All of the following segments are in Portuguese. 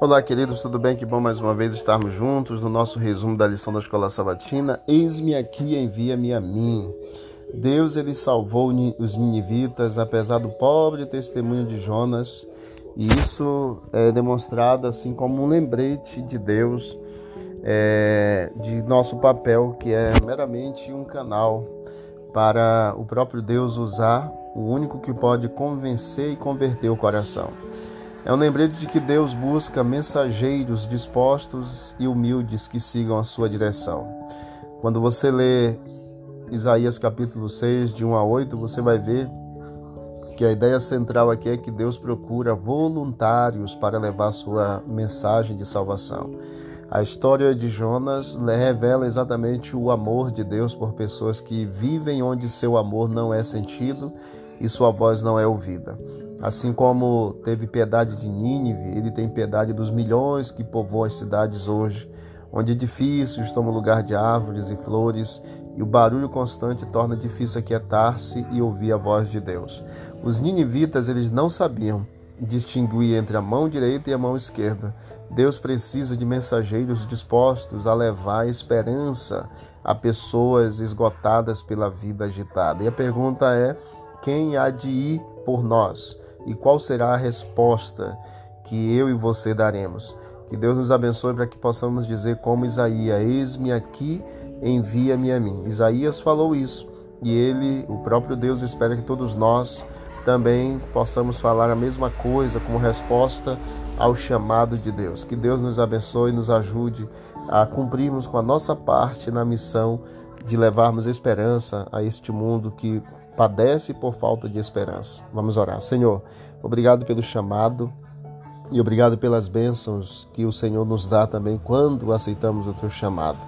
Olá, queridos, tudo bem? Que bom mais uma vez estarmos juntos no nosso resumo da lição da Escola Sabatina. Eis-me aqui, envia-me a mim. Deus ele salvou os ninivitas apesar do pobre testemunho de Jonas, e isso é demonstrado assim como um lembrete de Deus é, de nosso papel, que é meramente um canal para o próprio Deus usar, o único que pode convencer e converter o coração. É um lembrete de que Deus busca mensageiros dispostos e humildes que sigam a sua direção. Quando você lê Isaías capítulo 6, de 1 a 8, você vai ver que a ideia central aqui é que Deus procura voluntários para levar sua mensagem de salvação. A história de Jonas revela exatamente o amor de Deus por pessoas que vivem onde seu amor não é sentido e sua voz não é ouvida. Assim como teve piedade de Nínive, ele tem piedade dos milhões que povoam as cidades hoje, onde edifícios tomam lugar de árvores e flores, e o barulho constante torna difícil aquietar-se e ouvir a voz de Deus. Os ninivitas, eles não sabiam distinguir entre a mão direita e a mão esquerda. Deus precisa de mensageiros dispostos a levar esperança a pessoas esgotadas pela vida agitada. E a pergunta é: quem há de ir por nós? e qual será a resposta que eu e você daremos. Que Deus nos abençoe para que possamos dizer como Isaías: Eis-me aqui, envia-me a mim. Isaías falou isso e ele, o próprio Deus, espera que todos nós também possamos falar a mesma coisa como resposta ao chamado de Deus. Que Deus nos abençoe e nos ajude a cumprirmos com a nossa parte na missão de levarmos esperança a este mundo que padece por falta de esperança. Vamos orar. Senhor, obrigado pelo chamado e obrigado pelas bênçãos que o Senhor nos dá também quando aceitamos o teu chamado.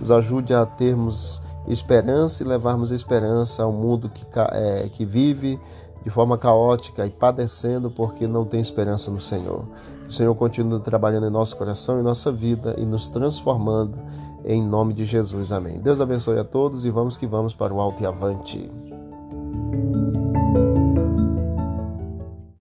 Nos ajude a termos esperança e levarmos esperança ao mundo que, é, que vive de forma caótica e padecendo porque não tem esperança no Senhor. O Senhor continua trabalhando em nosso coração e nossa vida e nos transformando em nome de Jesus. Amém. Deus abençoe a todos e vamos que vamos para o alto e avante. thank you